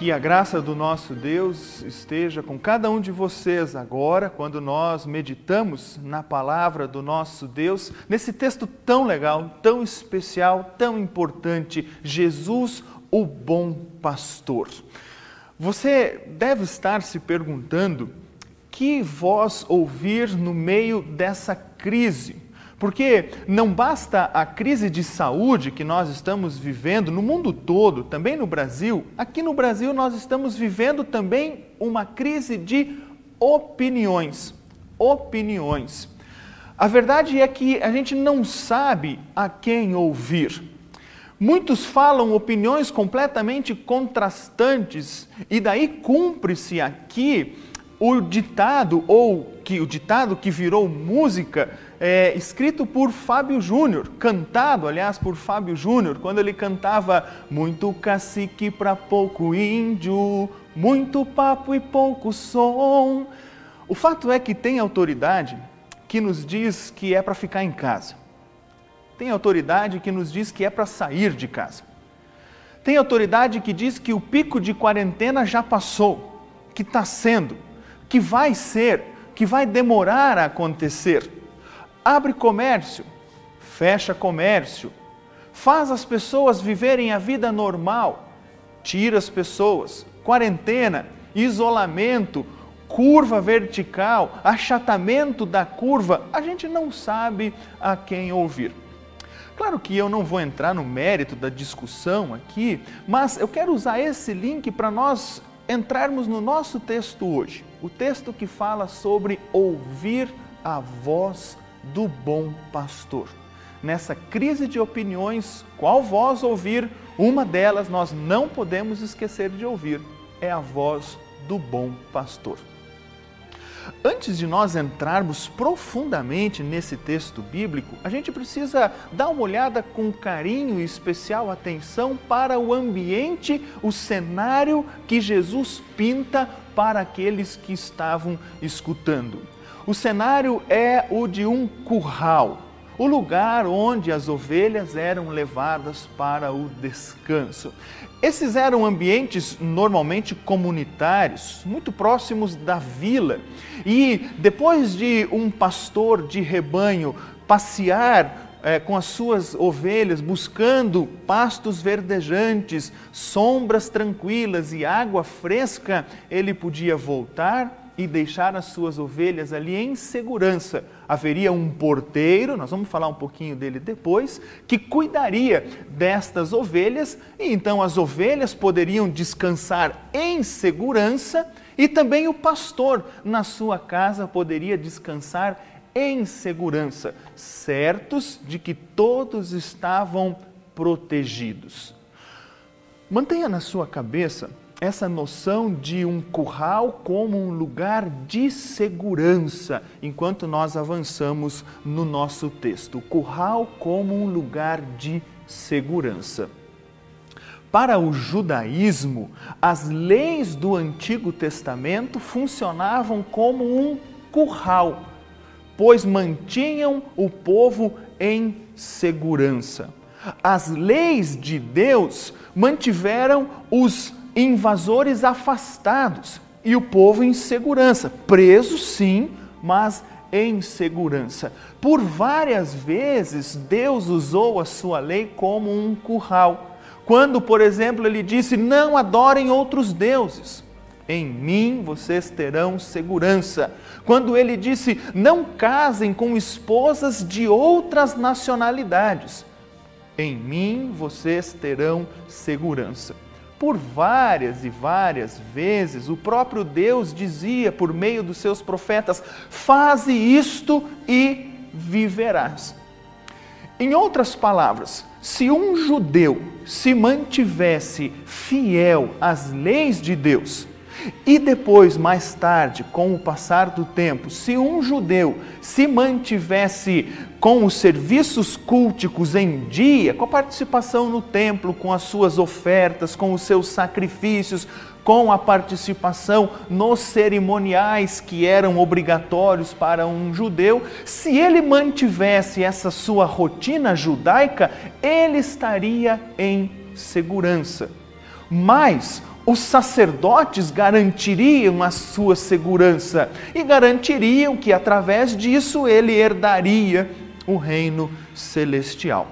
Que a graça do nosso Deus esteja com cada um de vocês agora, quando nós meditamos na palavra do nosso Deus, nesse texto tão legal, tão especial, tão importante: Jesus, o bom pastor. Você deve estar se perguntando que voz ouvir no meio dessa crise porque não basta a crise de saúde que nós estamos vivendo no mundo todo, também no Brasil, aqui no Brasil nós estamos vivendo também uma crise de opiniões. Opiniões. A verdade é que a gente não sabe a quem ouvir. Muitos falam opiniões completamente contrastantes, e daí cumpre-se aqui o ditado, ou que o ditado que virou música, é, escrito por Fábio Júnior, cantado, aliás, por Fábio Júnior, quando ele cantava muito cacique para pouco índio, muito papo e pouco som. O fato é que tem autoridade que nos diz que é para ficar em casa. Tem autoridade que nos diz que é para sair de casa. Tem autoridade que diz que o pico de quarentena já passou, que está sendo, que vai ser, que vai demorar a acontecer abre comércio, fecha comércio, faz as pessoas viverem a vida normal, tira as pessoas, quarentena, isolamento, curva vertical, achatamento da curva, a gente não sabe a quem ouvir. Claro que eu não vou entrar no mérito da discussão aqui, mas eu quero usar esse link para nós entrarmos no nosso texto hoje. O texto que fala sobre ouvir a voz do bom pastor. Nessa crise de opiniões, qual voz ouvir? Uma delas nós não podemos esquecer de ouvir, é a voz do bom pastor. Antes de nós entrarmos profundamente nesse texto bíblico, a gente precisa dar uma olhada com carinho e especial atenção para o ambiente, o cenário que Jesus pinta para aqueles que estavam escutando. O cenário é o de um curral, o lugar onde as ovelhas eram levadas para o descanso. Esses eram ambientes normalmente comunitários, muito próximos da vila. E depois de um pastor de rebanho passear é, com as suas ovelhas, buscando pastos verdejantes, sombras tranquilas e água fresca, ele podia voltar e deixar as suas ovelhas ali em segurança. Haveria um porteiro, nós vamos falar um pouquinho dele depois, que cuidaria destas ovelhas e então as ovelhas poderiam descansar em segurança e também o pastor na sua casa poderia descansar em segurança, certos de que todos estavam protegidos. Mantenha na sua cabeça essa noção de um curral como um lugar de segurança, enquanto nós avançamos no nosso texto. Curral como um lugar de segurança. Para o judaísmo, as leis do Antigo Testamento funcionavam como um curral, pois mantinham o povo em segurança. As leis de Deus mantiveram os invasores afastados e o povo em segurança, preso sim, mas em segurança. Por várias vezes Deus usou a sua lei como um curral. Quando, por exemplo, ele disse: "Não adorem outros deuses". Em mim vocês terão segurança. Quando ele disse: "Não casem com esposas de outras nacionalidades". Em mim vocês terão segurança. Por várias e várias vezes, o próprio Deus dizia por meio dos seus profetas: Faze isto e viverás. Em outras palavras, se um judeu se mantivesse fiel às leis de Deus, e depois, mais tarde, com o passar do tempo, se um judeu se mantivesse com os serviços culticos em dia, com a participação no templo, com as suas ofertas, com os seus sacrifícios, com a participação nos cerimoniais que eram obrigatórios para um judeu, se ele mantivesse essa sua rotina judaica, ele estaria em segurança. Mas os sacerdotes garantiriam a sua segurança e garantiriam que através disso ele herdaria o reino celestial.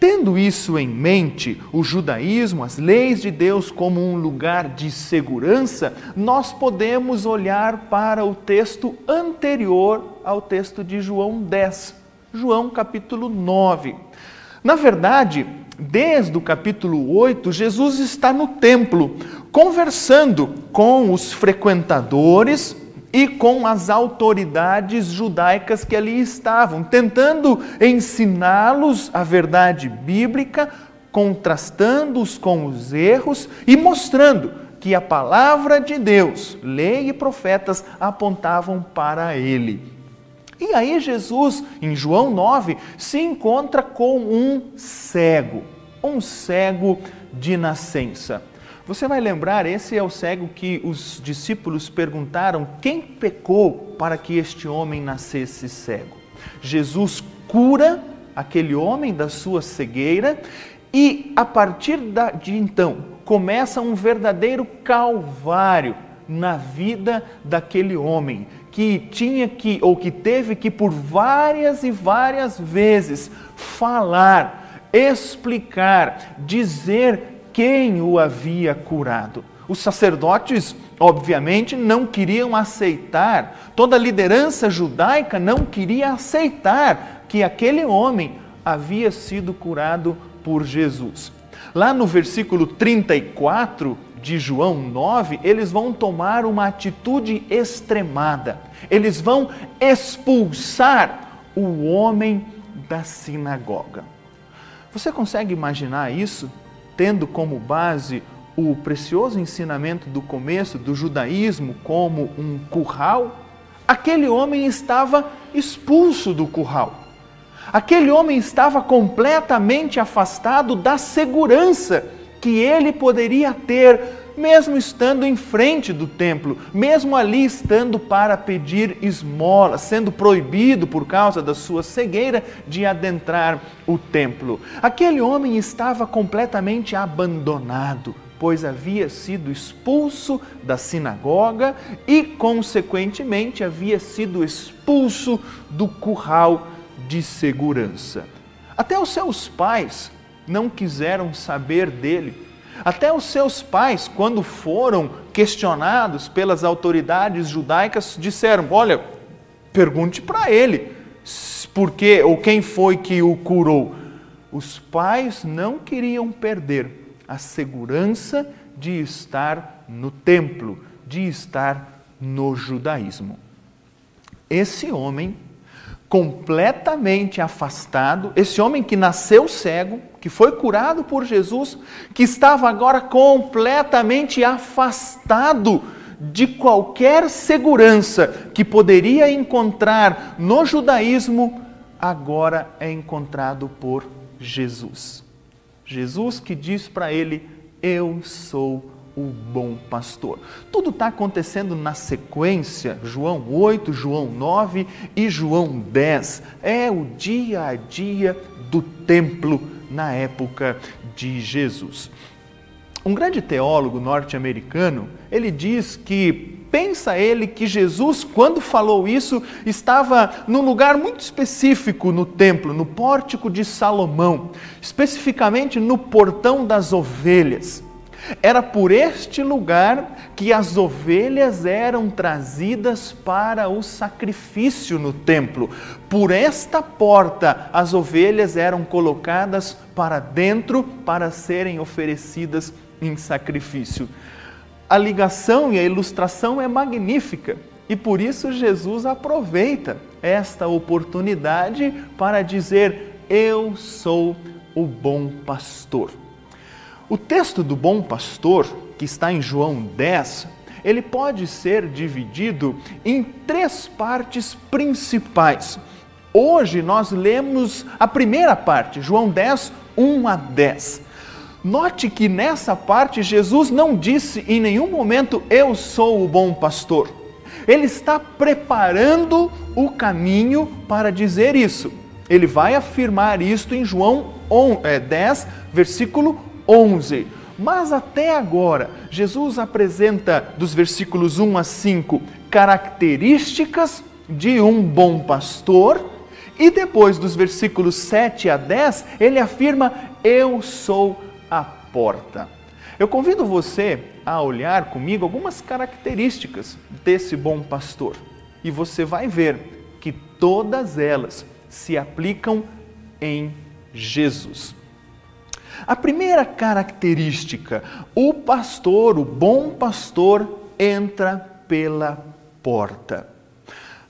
Tendo isso em mente, o judaísmo, as leis de Deus como um lugar de segurança, nós podemos olhar para o texto anterior ao texto de João 10, João capítulo 9. Na verdade, desde o capítulo 8, Jesus está no templo, conversando com os frequentadores e com as autoridades judaicas que ali estavam, tentando ensiná-los a verdade bíblica, contrastando-os com os erros e mostrando que a palavra de Deus, lei e profetas apontavam para ele. E aí Jesus, em João 9, se encontra com um cego, um cego de nascença. Você vai lembrar, esse é o cego que os discípulos perguntaram: quem pecou para que este homem nascesse cego? Jesus cura aquele homem da sua cegueira e a partir de então começa um verdadeiro calvário na vida daquele homem que tinha que, ou que teve que, por várias e várias vezes, falar, explicar, dizer quem o havia curado. Os sacerdotes, obviamente, não queriam aceitar, toda a liderança judaica não queria aceitar que aquele homem havia sido curado por Jesus. Lá no versículo 34, de João 9, eles vão tomar uma atitude extremada. Eles vão expulsar o homem da sinagoga. Você consegue imaginar isso, tendo como base o precioso ensinamento do começo do judaísmo como um curral? Aquele homem estava expulso do curral. Aquele homem estava completamente afastado da segurança que ele poderia ter, mesmo estando em frente do templo, mesmo ali estando para pedir esmola, sendo proibido por causa da sua cegueira de adentrar o templo. Aquele homem estava completamente abandonado pois havia sido expulso da sinagoga e, consequentemente, havia sido expulso do curral de segurança. Até os seus pais não quiseram saber dele. Até os seus pais, quando foram questionados pelas autoridades judaicas, disseram: Olha, pergunte para ele por que ou quem foi que o curou. Os pais não queriam perder a segurança de estar no templo, de estar no judaísmo. Esse homem completamente afastado, esse homem que nasceu cego, que foi curado por Jesus, que estava agora completamente afastado de qualquer segurança que poderia encontrar no judaísmo, agora é encontrado por Jesus. Jesus que diz para ele: Eu sou o bom pastor. Tudo está acontecendo na sequência, João 8, João 9 e João 10. É o dia a dia do templo na época de Jesus. Um grande teólogo norte-americano, ele diz que pensa ele que Jesus, quando falou isso, estava num lugar muito específico no templo, no pórtico de Salomão, especificamente no portão das ovelhas. Era por este lugar que as ovelhas eram trazidas para o sacrifício no templo. Por esta porta, as ovelhas eram colocadas para dentro para serem oferecidas em sacrifício. A ligação e a ilustração é magnífica e por isso Jesus aproveita esta oportunidade para dizer: Eu sou o bom pastor. O texto do bom pastor, que está em João 10, ele pode ser dividido em três partes principais. Hoje nós lemos a primeira parte, João 10, 1 a 10. Note que nessa parte Jesus não disse em nenhum momento eu sou o bom pastor. Ele está preparando o caminho para dizer isso. Ele vai afirmar isto em João 10, é, versículo 11. Mas até agora, Jesus apresenta dos versículos 1 a 5 características de um bom pastor e depois dos versículos 7 a 10, ele afirma: Eu sou a porta. Eu convido você a olhar comigo algumas características desse bom pastor e você vai ver que todas elas se aplicam em Jesus. A primeira característica, o pastor, o bom pastor, entra pela porta.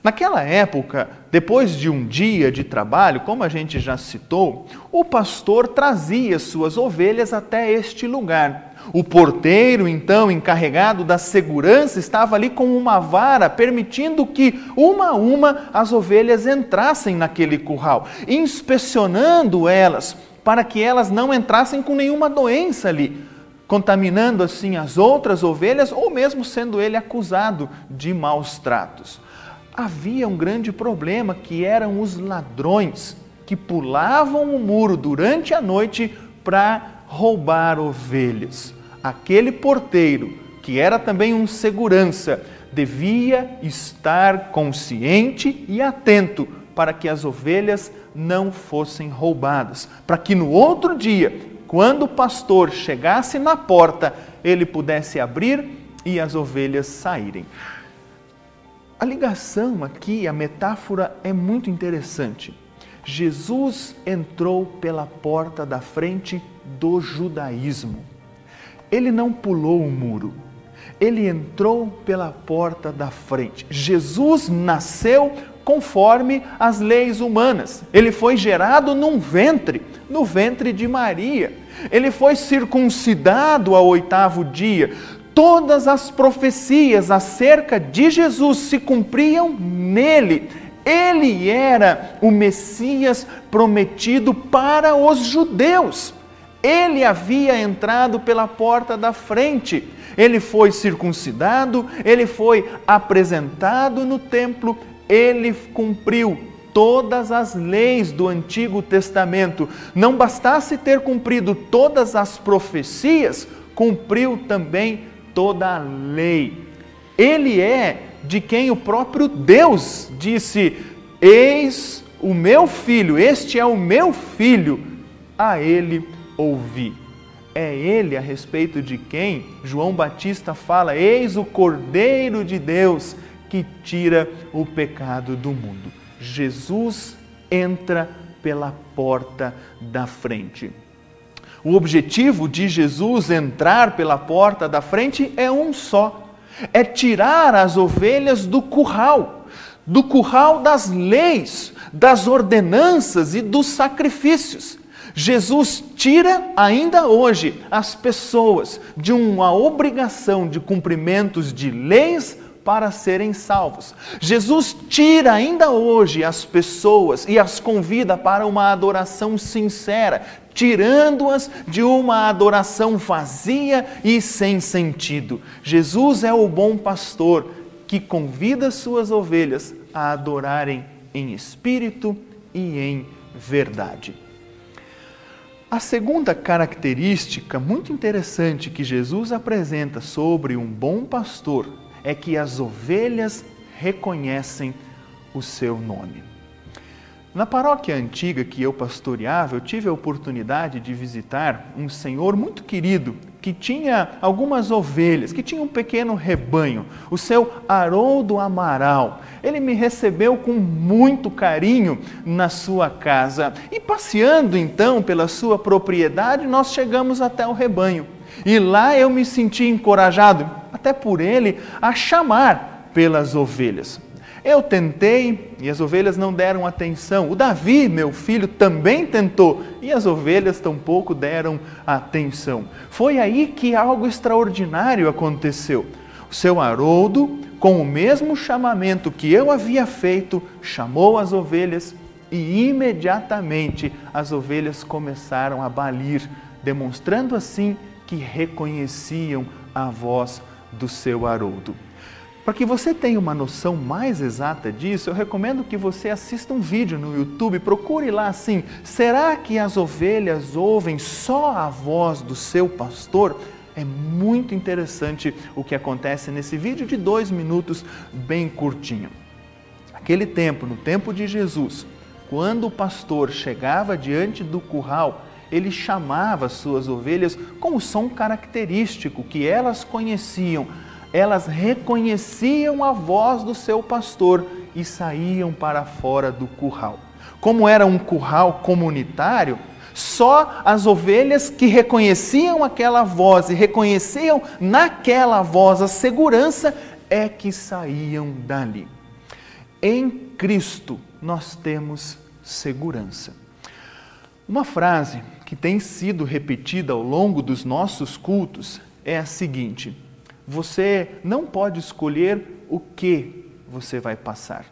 Naquela época, depois de um dia de trabalho, como a gente já citou, o pastor trazia suas ovelhas até este lugar. O porteiro, então, encarregado da segurança, estava ali com uma vara, permitindo que, uma a uma, as ovelhas entrassem naquele curral, inspecionando elas, para que elas não entrassem com nenhuma doença ali, contaminando assim as outras ovelhas, ou mesmo sendo ele acusado de maus tratos havia um grande problema que eram os ladrões que pulavam o muro durante a noite para roubar ovelhas. Aquele porteiro, que era também um segurança, devia estar consciente e atento para que as ovelhas não fossem roubadas, para que no outro dia, quando o pastor chegasse na porta, ele pudesse abrir e as ovelhas saírem. A ligação aqui, a metáfora é muito interessante. Jesus entrou pela porta da frente do judaísmo. Ele não pulou o muro, ele entrou pela porta da frente. Jesus nasceu conforme as leis humanas. Ele foi gerado num ventre, no ventre de Maria. Ele foi circuncidado ao oitavo dia todas as profecias acerca de Jesus se cumpriam nele. Ele era o Messias prometido para os judeus. Ele havia entrado pela porta da frente. Ele foi circuncidado, ele foi apresentado no templo, ele cumpriu todas as leis do Antigo Testamento. Não bastasse ter cumprido todas as profecias, cumpriu também toda a lei. Ele é de quem o próprio Deus disse: Eis o meu filho, este é o meu filho, a ele ouvi. É ele a respeito de quem João Batista fala: Eis o Cordeiro de Deus que tira o pecado do mundo. Jesus entra pela porta da frente. O objetivo de Jesus entrar pela porta da frente é um só: é tirar as ovelhas do curral, do curral das leis, das ordenanças e dos sacrifícios. Jesus tira ainda hoje as pessoas de uma obrigação de cumprimentos de leis para serem salvos. Jesus tira ainda hoje as pessoas e as convida para uma adoração sincera, tirando-as de uma adoração vazia e sem sentido. Jesus é o bom pastor que convida suas ovelhas a adorarem em espírito e em verdade. A segunda característica muito interessante que Jesus apresenta sobre um bom pastor é que as ovelhas reconhecem o seu nome. Na paróquia antiga que eu pastoreava, eu tive a oportunidade de visitar um senhor muito querido que tinha algumas ovelhas, que tinha um pequeno rebanho, o seu Haroldo Amaral. Ele me recebeu com muito carinho na sua casa e passeando então pela sua propriedade, nós chegamos até o rebanho. E lá eu me senti encorajado, até por ele, a chamar pelas ovelhas. Eu tentei e as ovelhas não deram atenção. O Davi, meu filho, também tentou e as ovelhas tampouco deram atenção. Foi aí que algo extraordinário aconteceu. O seu Haroldo, com o mesmo chamamento que eu havia feito, chamou as ovelhas e imediatamente as ovelhas começaram a balir, demonstrando assim que reconheciam a voz do seu Haroldo. Para que você tenha uma noção mais exata disso, eu recomendo que você assista um vídeo no YouTube, procure lá assim: será que as ovelhas ouvem só a voz do seu pastor? É muito interessante o que acontece nesse vídeo de dois minutos, bem curtinho. Aquele tempo, no tempo de Jesus, quando o pastor chegava diante do curral, ele chamava suas ovelhas com o som característico que elas conheciam elas reconheciam a voz do seu pastor e saíam para fora do curral. Como era um curral comunitário, só as ovelhas que reconheciam aquela voz e reconheciam naquela voz a segurança é que saíam dali. Em Cristo nós temos segurança. Uma frase que tem sido repetida ao longo dos nossos cultos é a seguinte: você não pode escolher o que você vai passar,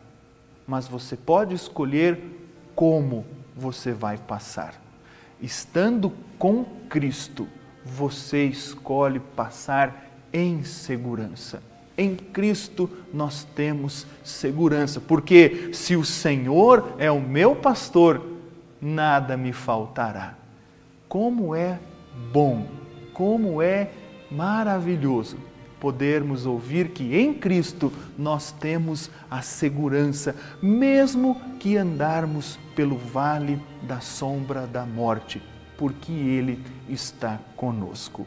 mas você pode escolher como você vai passar. Estando com Cristo, você escolhe passar em segurança. Em Cristo nós temos segurança, porque se o Senhor é o meu pastor, nada me faltará. Como é bom, como é maravilhoso podermos ouvir que em Cristo nós temos a segurança, mesmo que andarmos pelo vale da sombra da morte, porque Ele está conosco.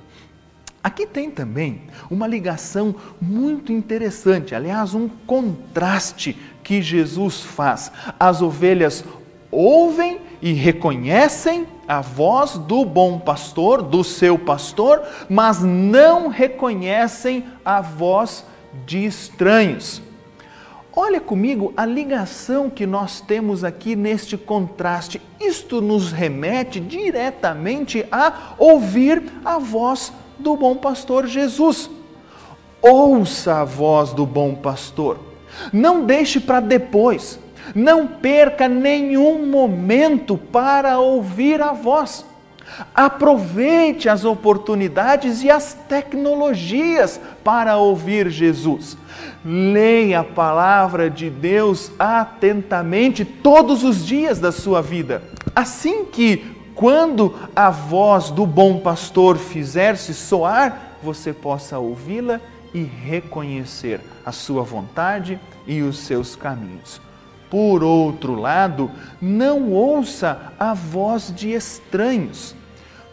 Aqui tem também uma ligação muito interessante, aliás, um contraste que Jesus faz. As ovelhas ouvem e reconhecem a voz do bom pastor, do seu pastor, mas não reconhecem a voz de estranhos. Olha comigo a ligação que nós temos aqui neste contraste. Isto nos remete diretamente a ouvir a voz do bom pastor Jesus. Ouça a voz do bom pastor. Não deixe para depois não perca nenhum momento para ouvir a voz. Aproveite as oportunidades e as tecnologias para ouvir Jesus. Leia a palavra de Deus atentamente todos os dias da sua vida. Assim que, quando a voz do bom pastor fizer-se soar, você possa ouvi-la e reconhecer a sua vontade e os seus caminhos. Por outro lado, não ouça a voz de estranhos.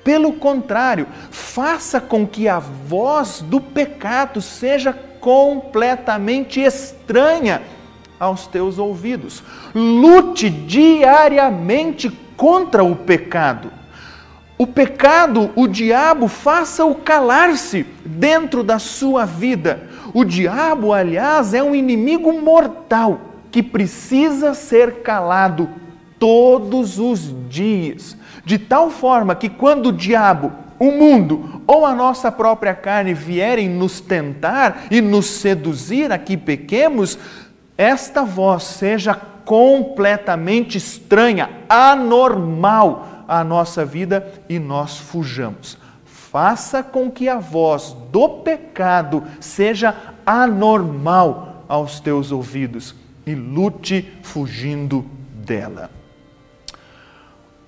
Pelo contrário, faça com que a voz do pecado seja completamente estranha aos teus ouvidos. Lute diariamente contra o pecado. O pecado, o diabo, faça-o calar-se dentro da sua vida. O diabo, aliás, é um inimigo mortal que precisa ser calado todos os dias, de tal forma que quando o diabo, o mundo ou a nossa própria carne vierem nos tentar e nos seduzir a que pequemos, esta voz seja completamente estranha, anormal à nossa vida e nós fujamos. Faça com que a voz do pecado seja anormal aos teus ouvidos e lute fugindo dela.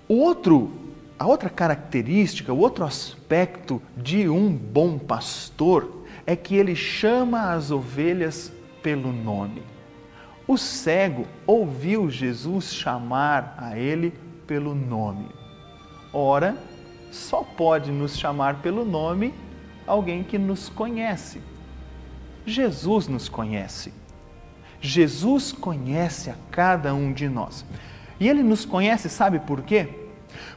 O outro, a outra característica, o outro aspecto de um bom pastor é que ele chama as ovelhas pelo nome. O cego ouviu Jesus chamar a ele pelo nome. Ora, só pode nos chamar pelo nome alguém que nos conhece. Jesus nos conhece. Jesus conhece a cada um de nós. E ele nos conhece, sabe por quê?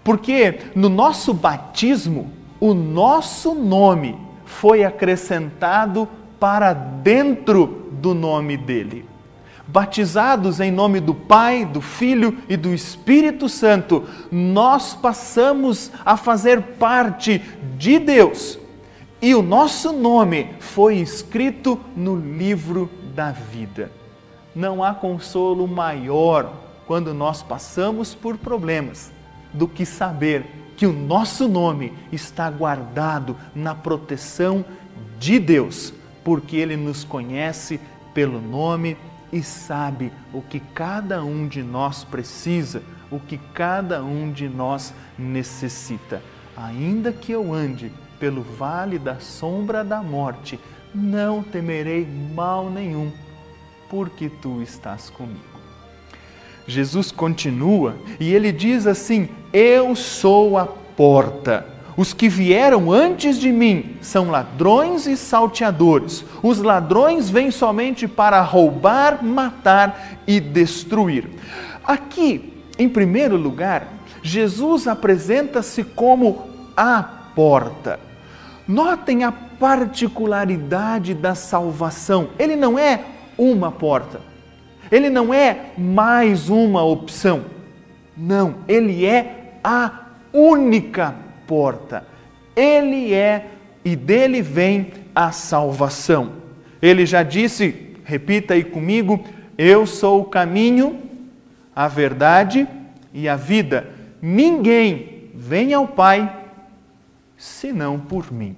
Porque no nosso batismo, o nosso nome foi acrescentado para dentro do nome dele. Batizados em nome do Pai, do Filho e do Espírito Santo, nós passamos a fazer parte de Deus. E o nosso nome foi escrito no livro da vida. Não há consolo maior quando nós passamos por problemas do que saber que o nosso nome está guardado na proteção de Deus, porque Ele nos conhece pelo nome e sabe o que cada um de nós precisa, o que cada um de nós necessita. Ainda que eu ande pelo vale da sombra da morte, não temerei mal nenhum, porque tu estás comigo. Jesus continua e ele diz assim: Eu sou a porta. Os que vieram antes de mim são ladrões e salteadores. Os ladrões vêm somente para roubar, matar e destruir. Aqui, em primeiro lugar, Jesus apresenta-se como a porta. Notem a particularidade da salvação. Ele não é uma porta. Ele não é mais uma opção. Não, ele é a única porta. Ele é e dele vem a salvação. Ele já disse, repita aí comigo: Eu sou o caminho, a verdade e a vida. Ninguém vem ao Pai senão por mim.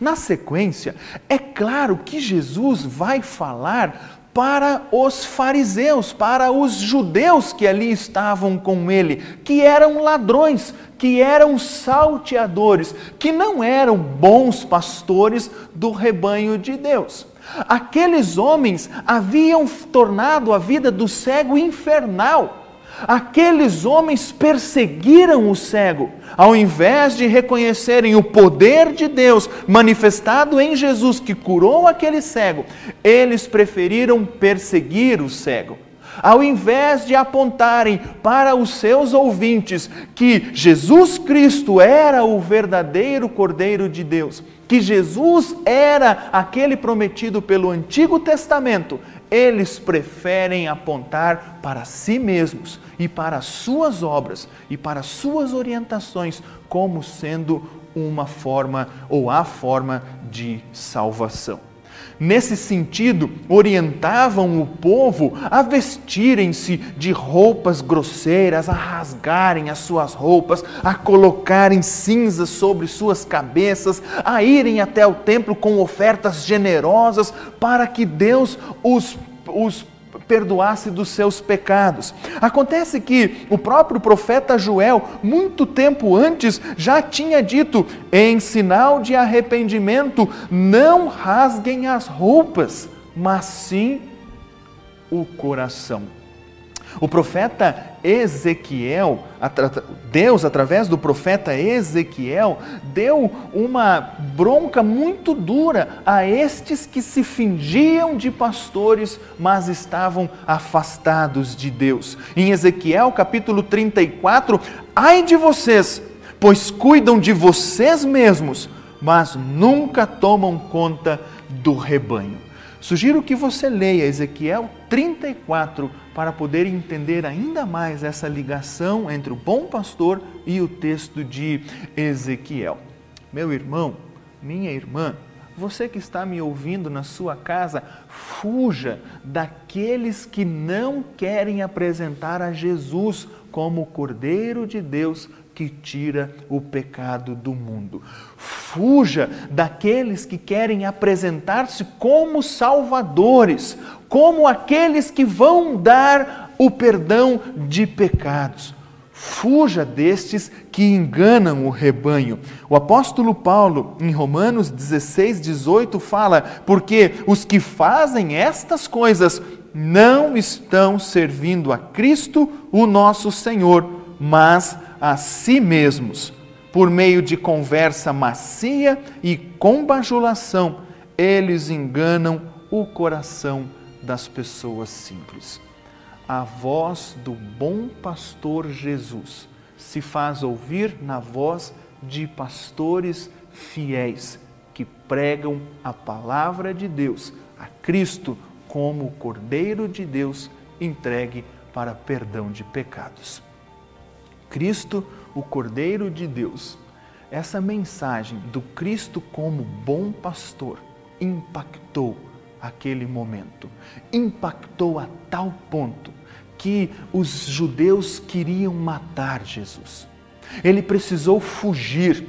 Na sequência, é claro que Jesus vai falar para os fariseus, para os judeus que ali estavam com ele, que eram ladrões, que eram salteadores, que não eram bons pastores do rebanho de Deus. Aqueles homens haviam tornado a vida do cego infernal. Aqueles homens perseguiram o cego, ao invés de reconhecerem o poder de Deus manifestado em Jesus que curou aquele cego, eles preferiram perseguir o cego. Ao invés de apontarem para os seus ouvintes que Jesus Cristo era o verdadeiro Cordeiro de Deus, que Jesus era aquele prometido pelo Antigo Testamento, eles preferem apontar para si mesmos e para as suas obras e para as suas orientações como sendo uma forma ou a forma de salvação. Nesse sentido, orientavam o povo a vestirem-se de roupas grosseiras, a rasgarem as suas roupas, a colocarem cinzas sobre suas cabeças, a irem até o templo com ofertas generosas para que Deus os, os perdoasse dos seus pecados. Acontece que o próprio profeta Joel, muito tempo antes, já tinha dito: em sinal de arrependimento, não rasguem as roupas, mas sim o coração. O profeta Ezequiel, Deus, através do profeta Ezequiel, deu uma bronca muito dura a estes que se fingiam de pastores, mas estavam afastados de Deus. Em Ezequiel capítulo 34, ai de vocês, pois cuidam de vocês mesmos, mas nunca tomam conta do rebanho. Sugiro que você leia Ezequiel 34 para poder entender ainda mais essa ligação entre o bom pastor e o texto de Ezequiel. Meu irmão, minha irmã, você que está me ouvindo na sua casa, fuja daqueles que não querem apresentar a Jesus como o Cordeiro de Deus que tira o pecado do mundo. Fuja daqueles que querem apresentar-se como salvadores, como aqueles que vão dar o perdão de pecados. Fuja destes que enganam o rebanho. O apóstolo Paulo, em Romanos 16, 18, fala: Porque os que fazem estas coisas não estão servindo a Cristo, o nosso Senhor, mas a si mesmos, por meio de conversa macia e com bajulação, eles enganam o coração das pessoas simples. A voz do bom pastor Jesus se faz ouvir na voz de pastores fiéis que pregam a palavra de Deus, a Cristo como o Cordeiro de Deus entregue para perdão de pecados. Cristo, o Cordeiro de Deus. Essa mensagem do Cristo como bom pastor impactou aquele momento. Impactou a tal ponto que os judeus queriam matar Jesus. Ele precisou fugir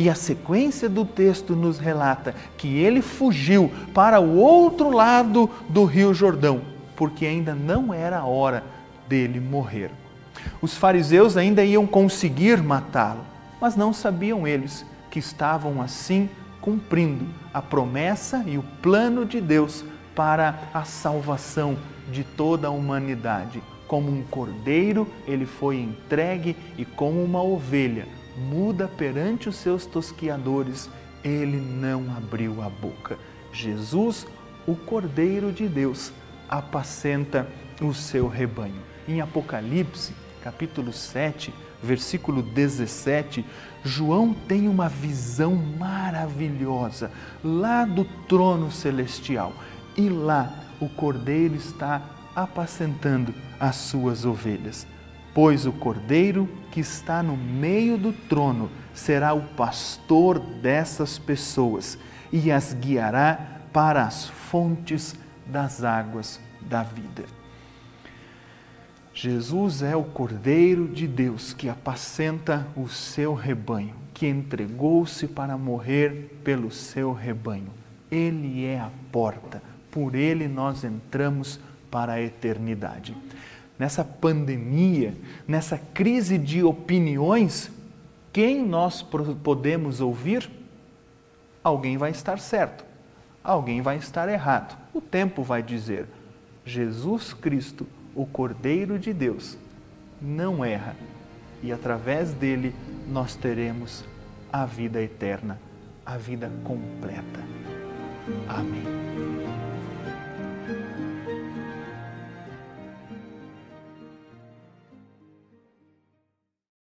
E a sequência do texto nos relata que ele fugiu para o outro lado do Rio Jordão, porque ainda não era a hora dele morrer. Os fariseus ainda iam conseguir matá-lo, mas não sabiam eles que estavam assim cumprindo a promessa e o plano de Deus para a salvação de toda a humanidade. Como um cordeiro, ele foi entregue e como uma ovelha muda perante os seus tosquiadores, ele não abriu a boca. Jesus, o cordeiro de Deus, apacenta o seu rebanho. Em Apocalipse, capítulo 7, versículo 17, João tem uma visão maravilhosa lá do trono celestial. E lá o cordeiro está apacentando as suas ovelhas. Pois o cordeiro que está no meio do trono será o pastor dessas pessoas e as guiará para as fontes das águas da vida. Jesus é o Cordeiro de Deus que apacenta o seu rebanho, que entregou-se para morrer pelo seu rebanho. Ele é a porta, por ele nós entramos para a eternidade. Nessa pandemia, nessa crise de opiniões, quem nós podemos ouvir? Alguém vai estar certo, alguém vai estar errado. O tempo vai dizer: Jesus Cristo o Cordeiro de Deus não erra e através dele nós teremos a vida eterna, a vida completa. Amém.